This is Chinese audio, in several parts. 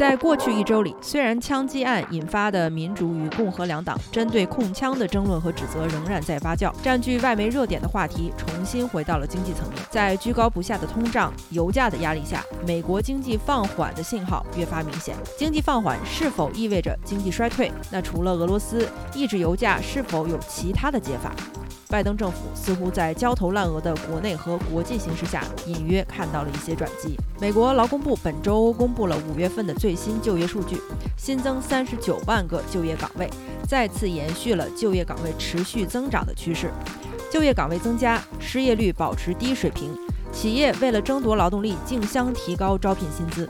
在过去一周里，虽然枪击案引发的民主与共和两党针对控枪的争论和指责仍然在发酵，占据外媒热点的话题重新回到了经济层面。在居高不下的通胀、油价的压力下，美国经济放缓的信号越发明显。经济放缓是否意味着经济衰退？那除了俄罗斯抑制油价，是否有其他的解法？拜登政府似乎在焦头烂额的国内和国际形势下，隐约看到了一些转机。美国劳工部本周公布了五月份的最新就业数据，新增三十九万个就业岗位，再次延续了就业岗位持续增长的趋势。就业岗位增加，失业率保持低水平，企业为了争夺劳动力，竞相提高招聘薪资。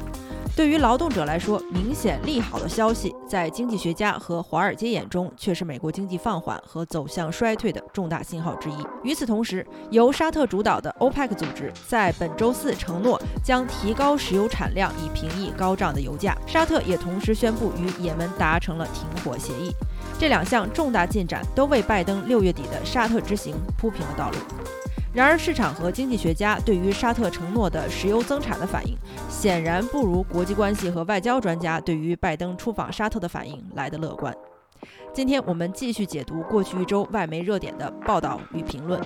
对于劳动者来说，明显利好的消息，在经济学家和华尔街眼中，却是美国经济放缓和走向衰退的重大信号之一。与此同时，由沙特主导的欧佩克组织在本周四承诺将提高石油产量，以平抑高涨的油价。沙特也同时宣布与也门达成了停火协议。这两项重大进展都为拜登六月底的沙特之行铺平了道路。然而，市场和经济学家对于沙特承诺的石油增产的反应，显然不如国际关系和外交专家对于拜登出访沙特的反应来得乐观。今天我们继续解读过去一周外媒热点的报道与评论。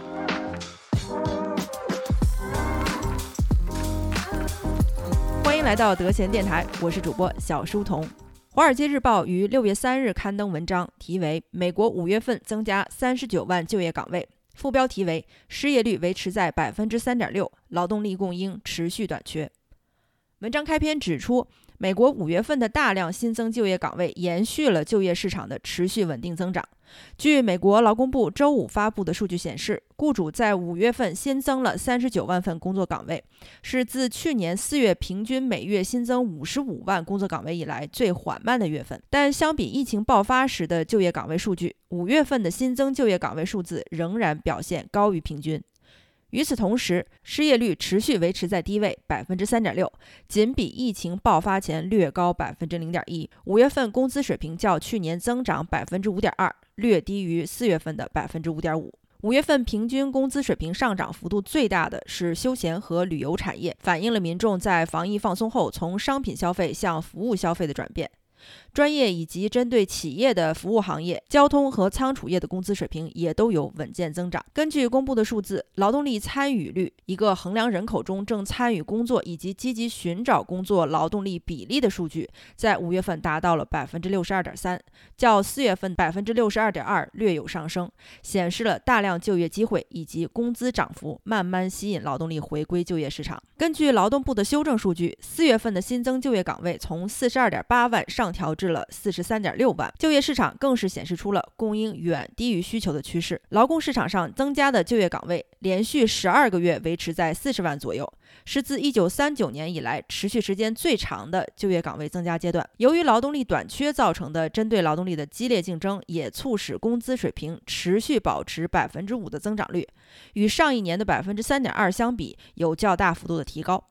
欢迎来到德贤电台，我是主播小书童。《华尔街日报》于六月三日刊登文章，题为《美国五月份增加三十九万就业岗位》。副标题为“失业率维持在百分之三点六，劳动力供应持续短缺”。文章开篇指出，美国五月份的大量新增就业岗位延续了就业市场的持续稳定增长。据美国劳工部周五发布的数据显示，雇主在五月份新增了三十九万份工作岗位，是自去年四月平均每月新增五十五万工作岗位以来最缓慢的月份。但相比疫情爆发时的就业岗位数据，五月份的新增就业岗位数字仍然表现高于平均。与此同时，失业率持续维持在低位，百分之三点六，仅比疫情爆发前略高百分之零点一。五月份工资水平较去年增长百分之五点二，略低于四月份的百分之五点五。五月份平均工资水平上涨幅度最大的是休闲和旅游产业，反映了民众在防疫放松后从商品消费向服务消费的转变。专业以及针对企业的服务行业、交通和仓储业的工资水平也都有稳健增长。根据公布的数字，劳动力参与率（一个衡量人口中正参与工作以及积极寻找工作劳动力比例的数据）在五月份达到了百分之六十二点三，较四月份百分之六十二点二略有上升，显示了大量就业机会以及工资涨幅慢慢吸引劳动力回归就业市场。根据劳动部的修正数据，四月份的新增就业岗位从四十二点八万上调至了四十三点六万，就业市场更是显示出了供应远低于需求的趋势。劳工市场上增加的就业岗位连续十二个月维持在四十万左右，是自一九三九年以来持续时间最长的就业岗位增加阶段。由于劳动力短缺造成的针对劳动力的激烈竞争，也促使工资水平持续保持百分之五的增长率，与上一年的百分之三点二相比，有较大幅度的。提高，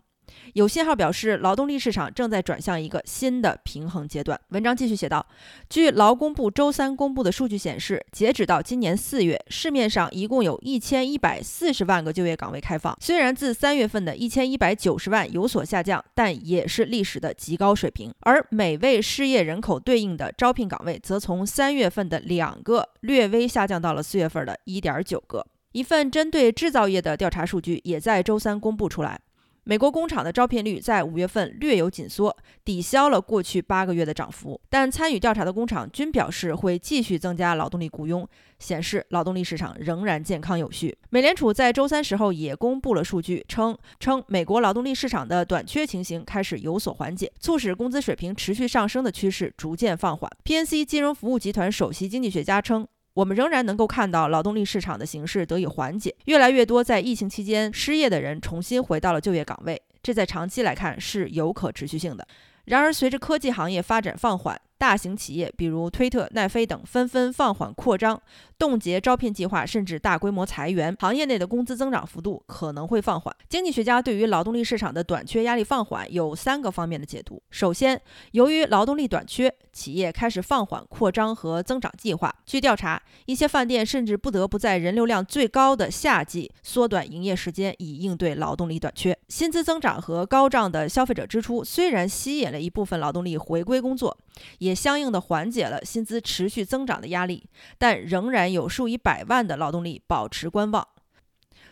有信号表示劳动力市场正在转向一个新的平衡阶段。文章继续写道，据劳工部周三公布的数据显示，截止到今年四月，市面上一共有一千一百四十万个就业岗位开放。虽然自三月份的一千一百九十万有所下降，但也是历史的极高水平。而每位失业人口对应的招聘岗位，则从三月份的两个略微下降到了四月份的一点九个。一份针对制造业的调查数据也在周三公布出来。美国工厂的招聘率在五月份略有紧缩，抵消了过去八个月的涨幅。但参与调查的工厂均表示会继续增加劳动力雇佣，显示劳动力市场仍然健康有序。美联储在周三时候也公布了数据，称称美国劳动力市场的短缺情形开始有所缓解，促使工资水平持续上升的趋势逐渐放缓。PNC 金融服务集团首席经济学家称。我们仍然能够看到劳动力市场的形势得以缓解，越来越多在疫情期间失业的人重新回到了就业岗位，这在长期来看是有可持续性的。然而，随着科技行业发展放缓，大型企业，比如推特、奈飞等，纷纷放缓扩张、冻结招聘计划，甚至大规模裁员。行业内的工资增长幅度可能会放缓。经济学家对于劳动力市场的短缺压力放缓有三个方面的解读。首先，由于劳动力短缺，企业开始放缓扩张和增长计划。据调查，一些饭店甚至不得不在人流量最高的夏季缩短营业时间，以应对劳动力短缺。薪资增长和高涨的消费者支出虽然吸引了一部分劳动力回归工作，也相应的缓解了薪资持续增长的压力，但仍然有数以百万的劳动力保持观望。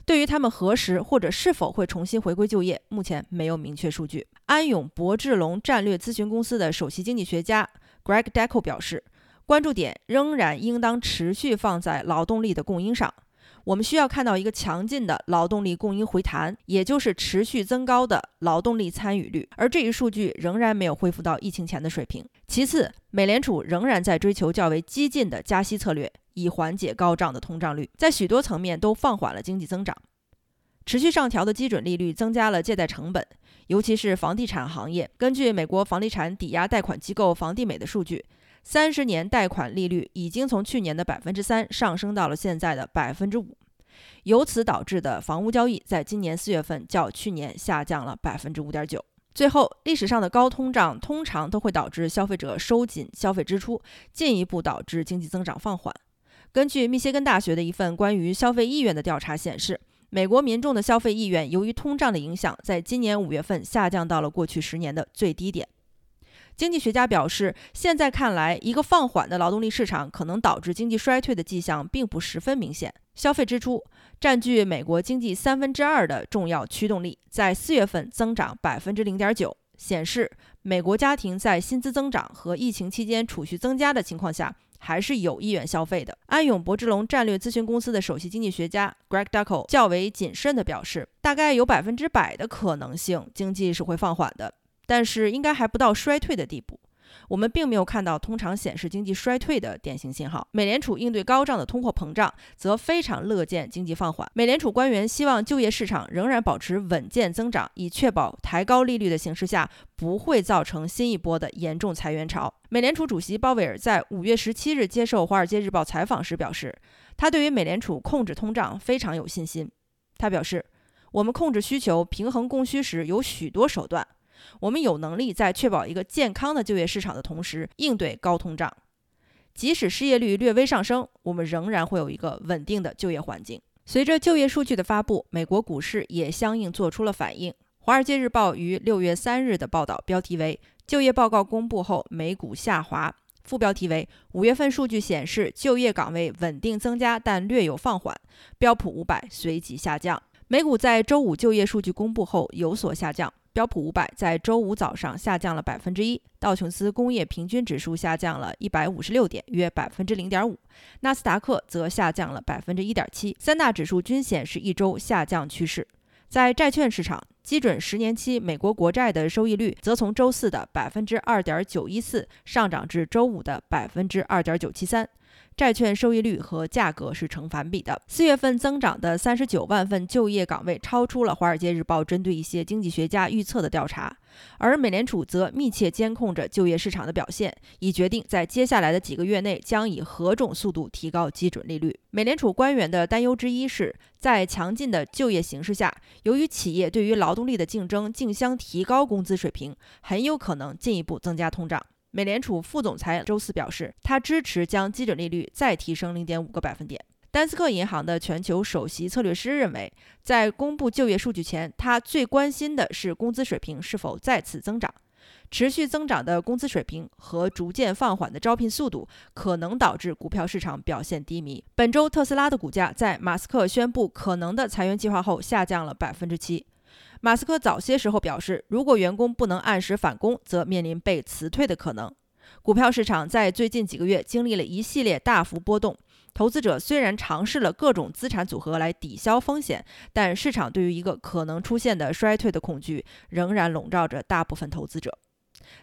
对于他们何时或者是否会重新回归就业，目前没有明确数据。安永博智龙战略咨询公司的首席经济学家 Greg Deco 表示，关注点仍然应当持续放在劳动力的供应上。我们需要看到一个强劲的劳动力供应回弹，也就是持续增高的劳动力参与率，而这一数据仍然没有恢复到疫情前的水平。其次，美联储仍然在追求较为激进的加息策略，以缓解高涨的通胀率，在许多层面都放缓了经济增长。持续上调的基准利率增加了借贷成本，尤其是房地产行业。根据美国房地产抵押贷款机构房地美的数据。三十年贷款利率已经从去年的百分之三上升到了现在的百分之五，由此导致的房屋交易在今年四月份较去年下降了百分之五点九。最后，历史上的高通胀通常都会导致消费者收紧消费支出，进一步导致经济增长放缓。根据密歇根大学的一份关于消费意愿的调查显示，美国民众的消费意愿由于通胀的影响，在今年五月份下降到了过去十年的最低点。经济学家表示，现在看来，一个放缓的劳动力市场可能导致经济衰退的迹象并不十分明显。消费支出占据美国经济三分之二的重要驱动力，在四月份增长百分之零点九，显示美国家庭在薪资增长和疫情期间储蓄增加的情况下，还是有意愿消费的。安永博智龙战略咨询公司的首席经济学家 Greg Duckle 较为谨慎地表示，大概有百分之百的可能性，经济是会放缓的。但是应该还不到衰退的地步，我们并没有看到通常显示经济衰退的典型信号。美联储应对高涨的通货膨胀，则非常乐见经济放缓。美联储官员希望就业市场仍然保持稳健增长，以确保抬高利率的形势下不会造成新一波的严重裁员潮。美联储主席鲍威尔在五月十七日接受《华尔街日报》采访时表示，他对于美联储控制通胀非常有信心。他表示，我们控制需求、平衡供需时有许多手段。我们有能力在确保一个健康的就业市场的同时应对高通胀，即使失业率略微上升，我们仍然会有一个稳定的就业环境。随着就业数据的发布，美国股市也相应做出了反应。《华尔街日报》于六月三日的报道标题为“就业报告公布后美股下滑”，副标题为“五月份数据显示就业岗位稳定增加，但略有放缓”，标普五百随即下降。美股在周五就业数据公布后有所下降。标普五百在周五早上下降了百分之一，道琼斯工业平均指数下降了一百五十六点，约百分之零点五，纳斯达克则下降了百分之一点七，三大指数均显示一周下降趋势。在债券市场，基准十年期美国国债的收益率则从周四的百分之二点九一四上涨至周五的百分之二点九七三。债券收益率和价格是成反比的。四月份增长的三十九万份就业岗位超出了《华尔街日报》针对一些经济学家预测的调查，而美联储则密切监控着就业市场的表现，以决定在接下来的几个月内将以何种速度提高基准利率。美联储官员的担忧之一是，在强劲的就业形势下，由于企业对于劳动力的竞争竞相提高工资水平，很有可能进一步增加通胀。美联储副总裁周四表示，他支持将基准利率再提升零点五个百分点。丹斯克银行的全球首席策略师认为，在公布就业数据前，他最关心的是工资水平是否再次增长。持续增长的工资水平和逐渐放缓的招聘速度可能导致股票市场表现低迷。本周，特斯拉的股价在马斯克宣布可能的裁员计划后下降了百分之七。马斯克早些时候表示，如果员工不能按时返工，则面临被辞退的可能。股票市场在最近几个月经历了一系列大幅波动，投资者虽然尝试了各种资产组合来抵消风险，但市场对于一个可能出现的衰退的恐惧仍然笼罩着大部分投资者。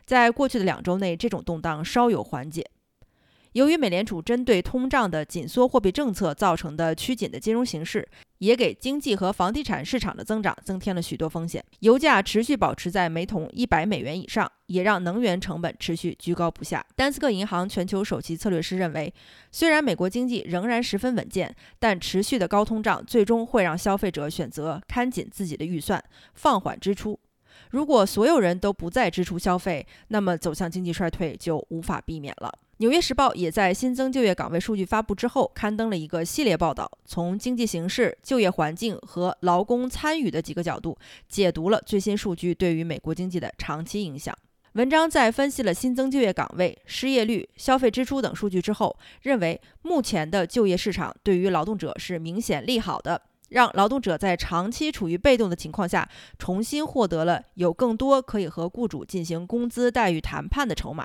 在过去的两周内，这种动荡稍有缓解。由于美联储针对通胀的紧缩货币政策造成的趋紧的金融形势，也给经济和房地产市场的增长增添了许多风险。油价持续保持在每桶一百美元以上，也让能源成本持续居高不下。丹斯克银行全球首席策略师认为，虽然美国经济仍然十分稳健，但持续的高通胀最终会让消费者选择看紧自己的预算，放缓支出。如果所有人都不再支出消费，那么走向经济衰退就无法避免了。《纽约时报》也在新增就业岗位数据发布之后，刊登了一个系列报道，从经济形势、就业环境和劳工参与的几个角度，解读了最新数据对于美国经济的长期影响。文章在分析了新增就业岗位、失业率、消费支出等数据之后，认为目前的就业市场对于劳动者是明显利好的，让劳动者在长期处于被动的情况下，重新获得了有更多可以和雇主进行工资待遇谈判的筹码。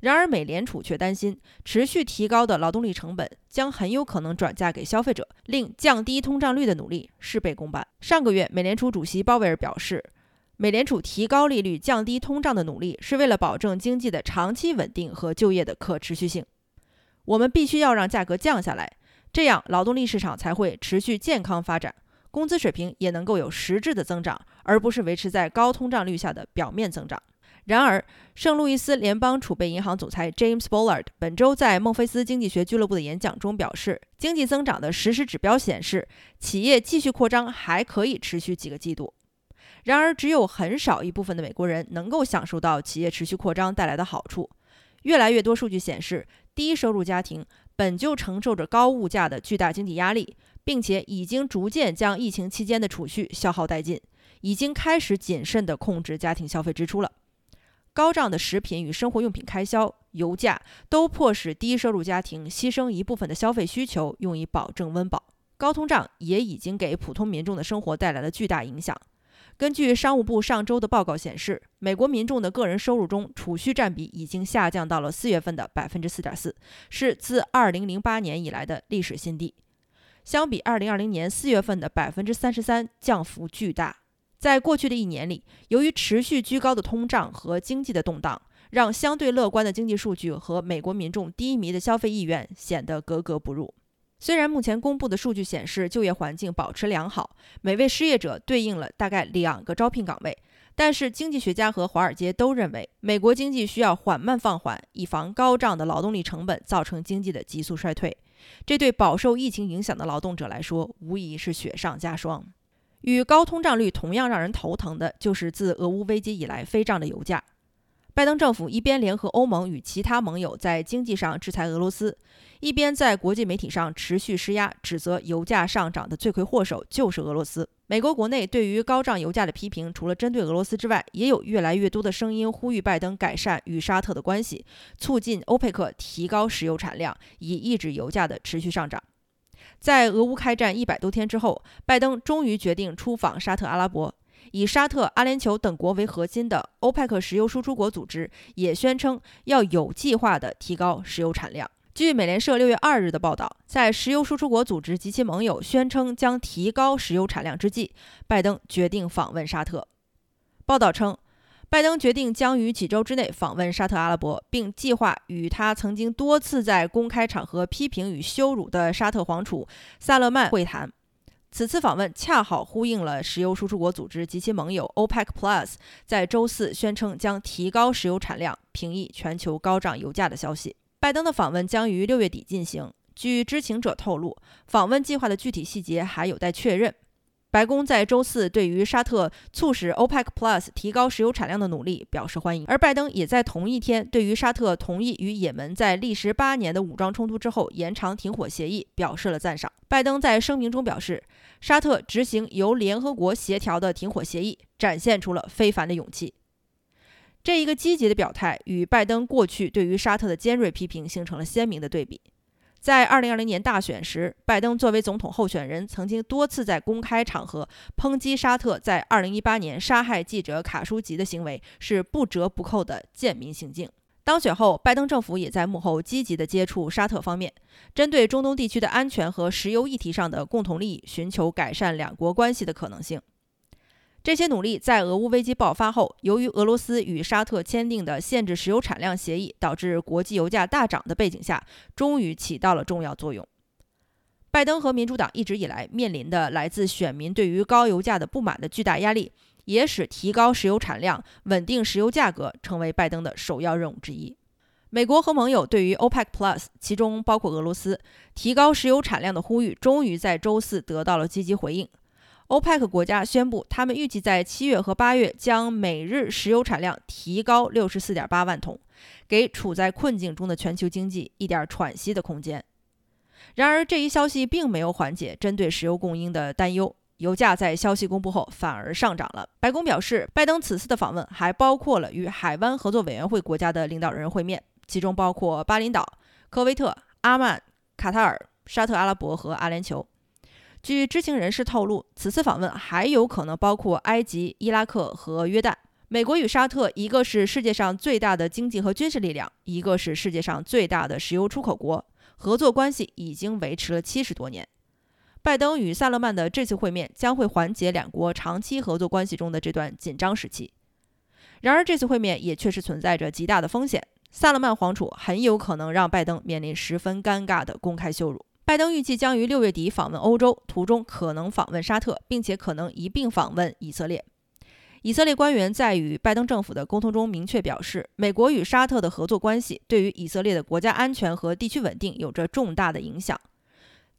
然而，美联储却担心，持续提高的劳动力成本将很有可能转嫁给消费者，令降低通胀率的努力事倍功半。上个月，美联储主席鲍威尔表示，美联储提高利率、降低通胀的努力是为了保证经济的长期稳定和就业的可持续性。我们必须要让价格降下来，这样劳动力市场才会持续健康发展，工资水平也能够有实质的增长，而不是维持在高通胀率下的表面增长。然而，圣路易斯联邦储备银行总裁 James Bullard 本周在孟菲斯经济学俱乐部的演讲中表示，经济增长的实时指标显示，企业继续扩张还可以持续几个季度。然而，只有很少一部分的美国人能够享受到企业持续扩张带来的好处。越来越多数据显示，低收入家庭本就承受着高物价的巨大经济压力，并且已经逐渐将疫情期间的储蓄消耗殆尽，已经开始谨慎地控制家庭消费支出了。高涨的食品与生活用品开销、油价都迫使低收入家庭牺牲一部分的消费需求，用以保证温饱。高通胀也已经给普通民众的生活带来了巨大影响。根据商务部上周的报告显示，美国民众的个人收入中储蓄占比已经下降到了四月份的百分之四点四，是自二零零八年以来的历史新低。相比二零二零年四月份的百分之三十三，降幅巨大。在过去的一年里，由于持续居高的通胀和经济的动荡，让相对乐观的经济数据和美国民众低迷的消费意愿显得格格不入。虽然目前公布的数据显示就业环境保持良好，每位失业者对应了大概两个招聘岗位，但是经济学家和华尔街都认为，美国经济需要缓慢放缓，以防高涨的劳动力成本造成经济的急速衰退。这对饱受疫情影响的劳动者来说，无疑是雪上加霜。与高通胀率同样让人头疼的，就是自俄乌危机以来飞涨的油价。拜登政府一边联合欧盟与其他盟友在经济上制裁俄罗斯，一边在国际媒体上持续施压，指责油价上涨的罪魁祸首就是俄罗斯。美国国内对于高涨油价的批评，除了针对俄罗斯之外，也有越来越多的声音呼吁拜登改善与沙特的关系，促进欧佩克提高石油产量，以抑制油价的持续上涨。在俄乌开战一百多天之后，拜登终于决定出访沙特阿拉伯。以沙特、阿联酋等国为核心的欧佩克石油输出国组织也宣称要有计划地提高石油产量。据美联社六月二日的报道，在石油输出国组织及其盟友宣称将提高石油产量之际，拜登决定访问沙特。报道称。拜登决定将于几周之内访问沙特阿拉伯，并计划与他曾经多次在公开场合批评与羞辱的沙特皇储萨勒曼会谈。此次访问恰好呼应了石油输出国组织及其盟友 OPEC Plus 在周四宣称将提高石油产量，平抑全球高涨油价的消息。拜登的访问将于六月底进行。据知情者透露，访问计划的具体细节还有待确认。白宫在周四对于沙特促使 OPEC Plus 提高石油产量的努力表示欢迎，而拜登也在同一天对于沙特同意与也门在历时八年的武装冲突之后延长停火协议表示了赞赏。拜登在声明中表示，沙特执行由联合国协调的停火协议，展现出了非凡的勇气。这一个积极的表态与拜登过去对于沙特的尖锐批评形成了鲜明的对比。在2020年大选时，拜登作为总统候选人，曾经多次在公开场合抨击沙特在2018年杀害记者卡舒吉的行为是不折不扣的贱民行径。当选后，拜登政府也在幕后积极地接触沙特方面，针对中东地区的安全和石油议题上的共同利益，寻求改善两国关系的可能性。这些努力在俄乌危机爆发后，由于俄罗斯与沙特签订的限制石油产量协议导致国际油价大涨的背景下，终于起到了重要作用。拜登和民主党一直以来面临的来自选民对于高油价的不满的巨大压力，也使提高石油产量、稳定石油价格成为拜登的首要任务之一。美国和盟友对于 OPEC Plus，其中包括俄罗斯提高石油产量的呼吁，终于在周四得到了积极回应。OPEC 国家宣布，他们预计在七月和八月将每日石油产量提高六十四点八万桶，给处在困境中的全球经济一点喘息的空间。然而，这一消息并没有缓解针对石油供应的担忧，油价在消息公布后反而上涨了。白宫表示，拜登此次的访问还包括了与海湾合作委员会国家的领导人会面，其中包括巴林岛、科威特、阿曼、卡塔尔、沙特阿拉伯和阿联酋。据知情人士透露，此次访问还有可能包括埃及、伊拉克和约旦。美国与沙特，一个是世界上最大的经济和军事力量，一个是世界上最大的石油出口国，合作关系已经维持了七十多年。拜登与萨勒曼的这次会面将会缓解两国长期合作关系中的这段紧张时期。然而，这次会面也确实存在着极大的风险，萨勒曼皇储很有可能让拜登面临十分尴尬的公开羞辱。拜登预计将于六月底访问欧洲，途中可能访问沙特，并且可能一并访问以色列。以色列官员在与拜登政府的沟通中明确表示，美国与沙特的合作关系对于以色列的国家安全和地区稳定有着重大的影响。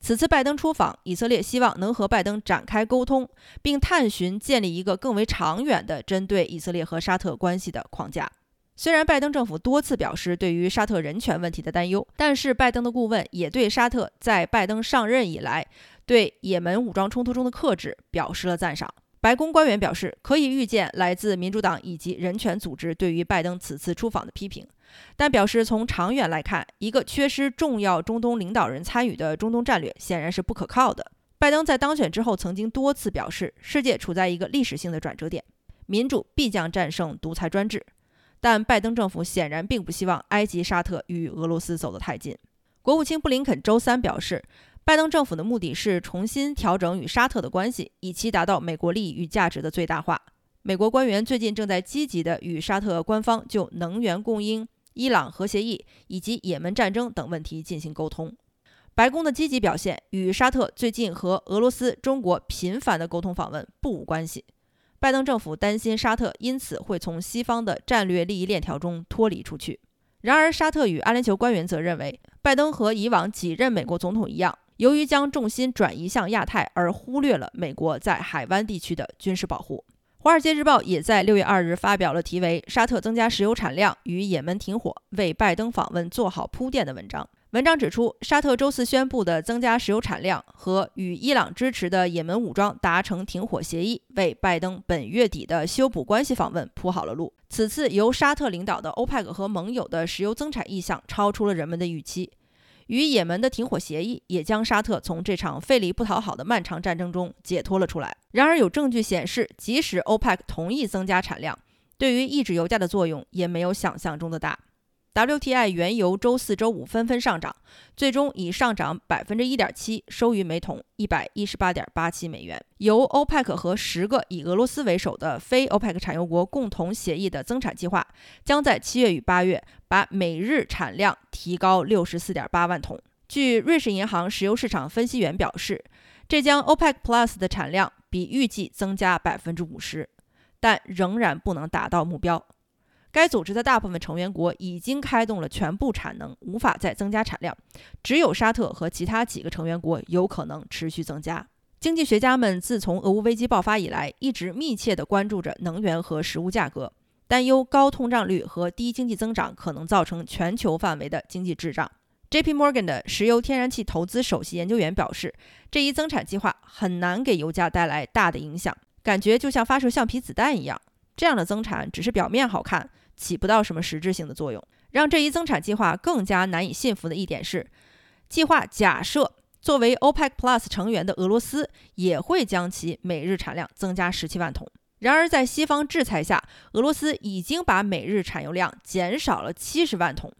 此次拜登出访以色列，希望能和拜登展开沟通，并探寻建立一个更为长远的针对以色列和沙特关系的框架。虽然拜登政府多次表示对于沙特人权问题的担忧，但是拜登的顾问也对沙特在拜登上任以来对也门武装冲突中的克制表示了赞赏。白宫官员表示，可以预见来自民主党以及人权组织对于拜登此次出访的批评，但表示从长远来看，一个缺失重要中东领导人参与的中东战略显然是不可靠的。拜登在当选之后曾经多次表示，世界处在一个历史性的转折点，民主必将战胜独裁专制。但拜登政府显然并不希望埃及、沙特与俄罗斯走得太近。国务卿布林肯周三表示，拜登政府的目的是重新调整与沙特的关系，以期达到美国利益与价值的最大化。美国官员最近正在积极地与沙特官方就能源供应、伊朗核协议以及也门战争等问题进行沟通。白宫的积极表现与沙特最近和俄罗斯、中国频繁的沟通访问不无关系。拜登政府担心沙特因此会从西方的战略利益链条中脱离出去。然而，沙特与阿联酋官员则认为，拜登和以往几任美国总统一样，由于将重心转移向亚太，而忽略了美国在海湾地区的军事保护。《华尔街日报》也在六月二日发表了题为《沙特增加石油产量与也门停火，为拜登访问做好铺垫》的文章。文章指出，沙特周四宣布的增加石油产量和与伊朗支持的也门武装达成停火协议，为拜登本月底的修补关系访问铺好了路。此次由沙特领导的欧佩克和盟友的石油增产意向超出了人们的预期。与也门的停火协议也将沙特从这场费力不讨好的漫长战争中解脱了出来。然而，有证据显示，即使欧佩克同意增加产量，对于抑制油价的作用也没有想象中的大。WTI 原油周四周五纷纷上涨，最终以上涨百分之一点七收于每桶一百一十八点八七美元。由欧佩克和十个以俄罗斯为首的非欧佩克产油国共同协议的增产计划，将在七月与八月把每日产量提高六十四点八万桶。据瑞士银行石油市场分析员表示，这将 OPEC Plus 的产量比预计增加百分之五十，但仍然不能达到目标。该组织的大部分成员国已经开动了全部产能，无法再增加产量，只有沙特和其他几个成员国有可能持续增加。经济学家们自从俄乌危机爆发以来，一直密切地关注着能源和食物价格，担忧高通胀率和低经济增长可能造成全球范围的经济滞胀。J.P. Morgan 的石油天然气投资首席研究员表示，这一增产计划很难给油价带来大的影响，感觉就像发射橡皮子弹一样。这样的增产只是表面好看。起不到什么实质性的作用。让这一增产计划更加难以信服的一点是，计划假设作为 OPEC Plus 成员的俄罗斯也会将其每日产量增加十七万桶。然而，在西方制裁下，俄罗斯已经把每日产油量减少了七十万桶，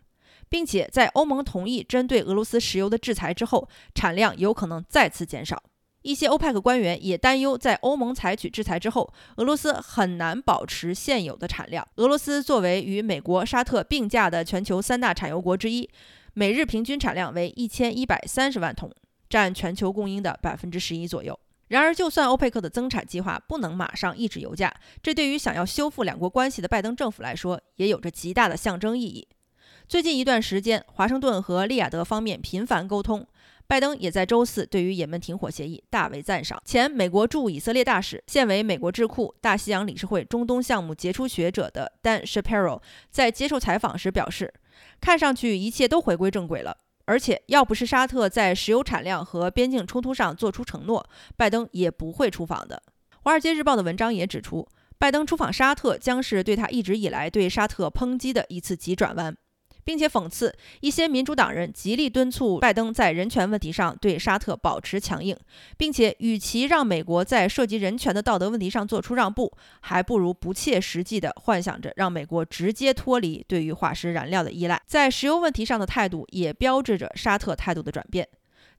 并且在欧盟同意针对俄罗斯石油的制裁之后，产量有可能再次减少。一些欧派克官员也担忧，在欧盟采取制裁之后，俄罗斯很难保持现有的产量。俄罗斯作为与美国、沙特并驾的全球三大产油国之一，每日平均产量为一千一百三十万桶，占全球供应的百分之十一左右。然而，就算欧佩克的增产计划不能马上抑制油价，这对于想要修复两国关系的拜登政府来说，也有着极大的象征意义。最近一段时间，华盛顿和利雅得方面频繁沟通。拜登也在周四对于也门停火协议大为赞赏。前美国驻以色列大使、现为美国智库大西洋理事会中东项目杰出学者的 Dan Shapiro 在接受采访时表示：“看上去一切都回归正轨了，而且要不是沙特在石油产量和边境冲突上做出承诺，拜登也不会出访的。”《华尔街日报》的文章也指出，拜登出访沙特将是对他一直以来对沙特抨击的一次急转弯。并且讽刺一些民主党人极力敦促拜登在人权问题上对沙特保持强硬，并且与其让美国在涉及人权的道德问题上做出让步，还不如不切实际地幻想着让美国直接脱离对于化石燃料的依赖。在石油问题上的态度也标志着沙特态度的转变。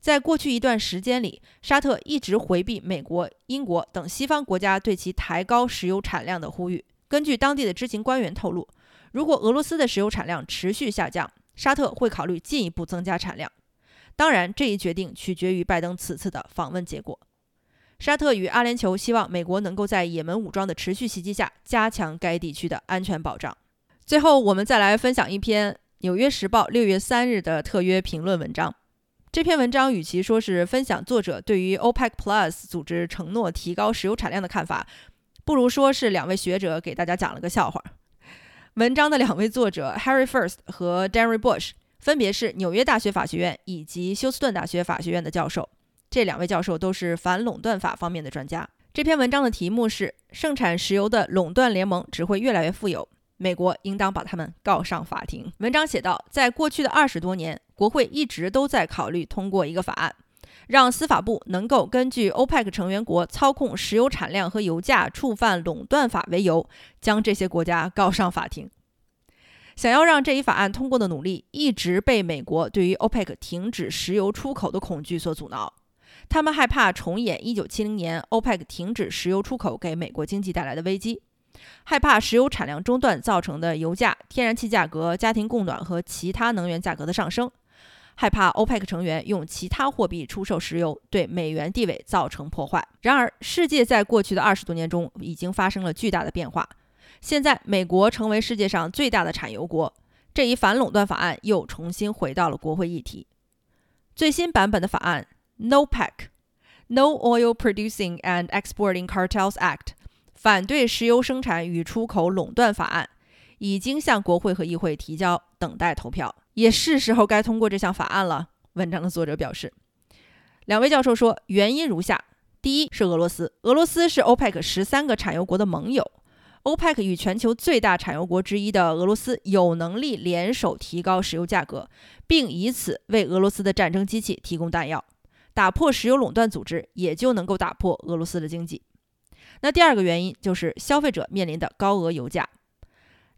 在过去一段时间里，沙特一直回避美国、英国等西方国家对其抬高石油产量的呼吁。根据当地的知情官员透露。如果俄罗斯的石油产量持续下降，沙特会考虑进一步增加产量。当然，这一决定取决于拜登此次的访问结果。沙特与阿联酋希望美国能够在也门武装的持续袭击下加强该地区的安全保障。最后，我们再来分享一篇《纽约时报》六月三日的特约评论文章。这篇文章与其说是分享作者对于 OPEC Plus 组织承诺提高石油产量的看法，不如说是两位学者给大家讲了个笑话。文章的两位作者 Harry First 和 Darry Bush 分别是纽约大学法学院以及休斯顿大学法学院的教授。这两位教授都是反垄断法方面的专家。这篇文章的题目是“盛产石油的垄断联盟只会越来越富有，美国应当把他们告上法庭”。文章写道，在过去的二十多年，国会一直都在考虑通过一个法案。让司法部能够根据欧佩克成员国操控石油产量和油价、触犯垄断法为由，将这些国家告上法庭。想要让这一法案通过的努力，一直被美国对于欧佩克停止石油出口的恐惧所阻挠。他们害怕重演1970年欧佩克停止石油出口给美国经济带来的危机，害怕石油产量中断造成的油价、天然气价格、家庭供暖和其他能源价格的上升。害怕欧佩克成员用其他货币出售石油，对美元地位造成破坏。然而，世界在过去的二十多年中已经发生了巨大的变化。现在，美国成为世界上最大的产油国，这一反垄断法案又重新回到了国会议题。最新版本的法案 NOPEC（No Oil Producing and Exporting Cartels Act） 反对石油生产与出口垄断法案已经向国会和议会提交，等待投票。也是时候该通过这项法案了。文章的作者表示，两位教授说，原因如下：第一是俄罗斯，俄罗斯是欧佩克十三个产油国的盟友，欧佩克与全球最大产油国之一的俄罗斯有能力联手提高石油价格，并以此为俄罗斯的战争机器提供弹药，打破石油垄断组织，也就能够打破俄罗斯的经济。那第二个原因就是消费者面临的高额油价。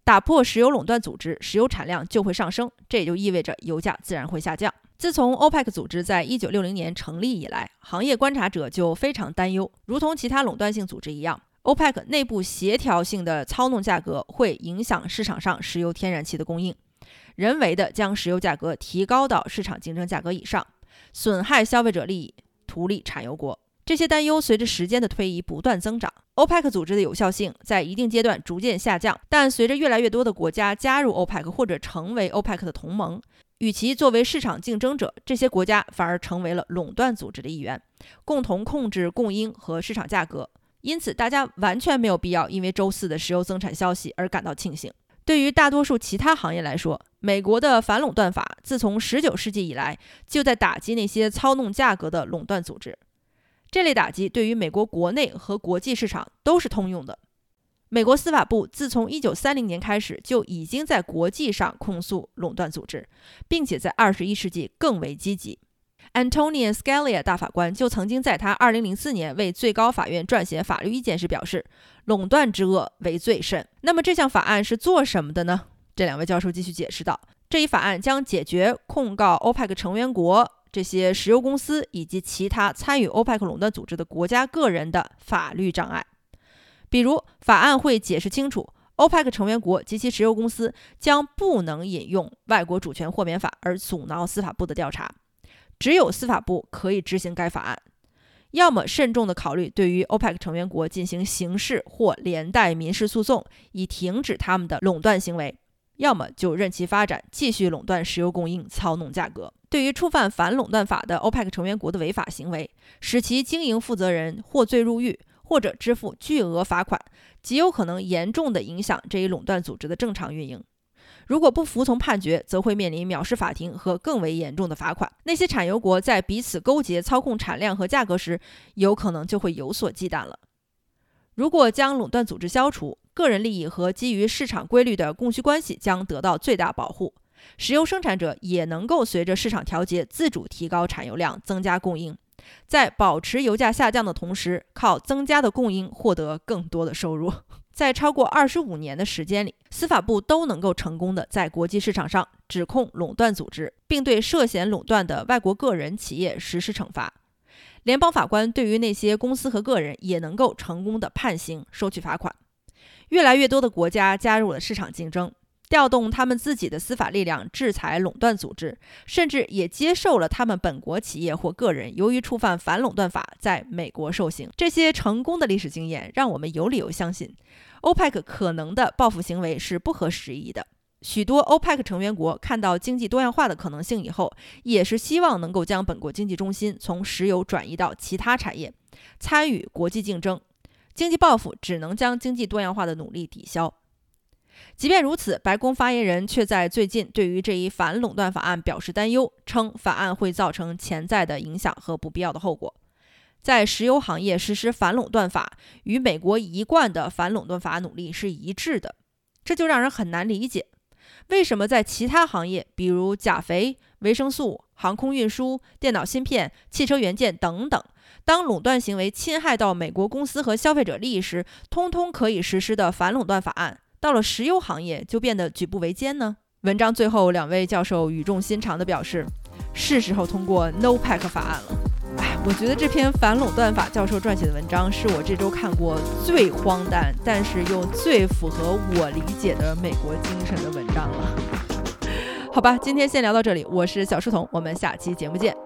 打破石油垄断组织，石油产量就会上升，这也就意味着油价自然会下降。自从欧佩克组织在一九六零年成立以来，行业观察者就非常担忧，如同其他垄断性组织一样，欧佩克内部协调性的操弄价格会影响市场上石油天然气的供应，人为的将石油价格提高到市场竞争价格以上，损害消费者利益，图利产油国。这些担忧随着时间的推移不断增长。欧佩克组织的有效性在一定阶段逐渐下降，但随着越来越多的国家加入欧佩克或者成为欧佩克的同盟，与其作为市场竞争者，这些国家反而成为了垄断组织的一员，共同控制供应和市场价格。因此，大家完全没有必要因为周四的石油增产消息而感到庆幸。对于大多数其他行业来说，美国的反垄断法自从19世纪以来就在打击那些操弄价格的垄断组织。这类打击对于美国国内和国际市场都是通用的。美国司法部自从1930年开始就已经在国际上控诉垄断组织，并且在21世纪更为积极。Antonin Scalia 大法官就曾经在他2004年为最高法院撰写法律意见时表示：“垄断之恶为最甚。”那么这项法案是做什么的呢？这两位教授继续解释道：“这一法案将解决控告 OPEC 成员国。”这些石油公司以及其他参与欧佩克垄断组织的国家个人的法律障碍。比如，法案会解释清楚，欧佩克成员国及其石油公司将不能引用外国主权豁免法而阻挠司法部的调查，只有司法部可以执行该法案。要么慎重地考虑对于欧佩克成员国进行刑事或连带民事诉讼，以停止他们的垄断行为；要么就任其发展，继续垄断石油供应，操弄价格。对于触犯反垄断法的欧佩克成员国的违法行为，使其经营负责人获罪入狱。或者支付巨额罚款，极有可能严重的影响这一垄断组织的正常运营。如果不服从判决，则会面临藐视法庭和更为严重的罚款。那些产油国在彼此勾结操控产量和价格时，有可能就会有所忌惮了。如果将垄断组织消除，个人利益和基于市场规律的供需关系将得到最大保护，石油生产者也能够随着市场调节自主提高产油量，增加供应。在保持油价下降的同时，靠增加的供应获得更多的收入。在超过二十五年的时间里，司法部都能够成功的在国际市场上指控垄断组织，并对涉嫌垄断的外国个人企业实施惩罚。联邦法官对于那些公司和个人也能够成功的判刑、收取罚款。越来越多的国家加入了市场竞争。调动他们自己的司法力量制裁垄断组织，甚至也接受了他们本国企业或个人由于触犯反垄断法在美国受刑。这些成功的历史经验让我们有理由相信，欧佩克可能的报复行为是不合时宜的。许多欧佩克成员国看到经济多样化的可能性以后，也是希望能够将本国经济中心从石油转移到其他产业，参与国际竞争。经济报复只能将经济多样化的努力抵消。即便如此，白宫发言人却在最近对于这一反垄断法案表示担忧，称法案会造成潜在的影响和不必要的后果。在石油行业实施反垄断法与美国一贯的反垄断法努力是一致的，这就让人很难理解，为什么在其他行业，比如钾肥、维生素、航空运输、电脑芯片、汽车元件等等，当垄断行为侵害到美国公司和消费者利益时，通通可以实施的反垄断法案。到了石油行业就变得举步维艰呢？文章最后，两位教授语重心长地表示，是时候通过 No Pack 法案了。哎，我觉得这篇反垄断法教授撰写的文章是我这周看过最荒诞，但是又最符合我理解的美国精神的文章了。好吧，今天先聊到这里，我是小书童，我们下期节目见。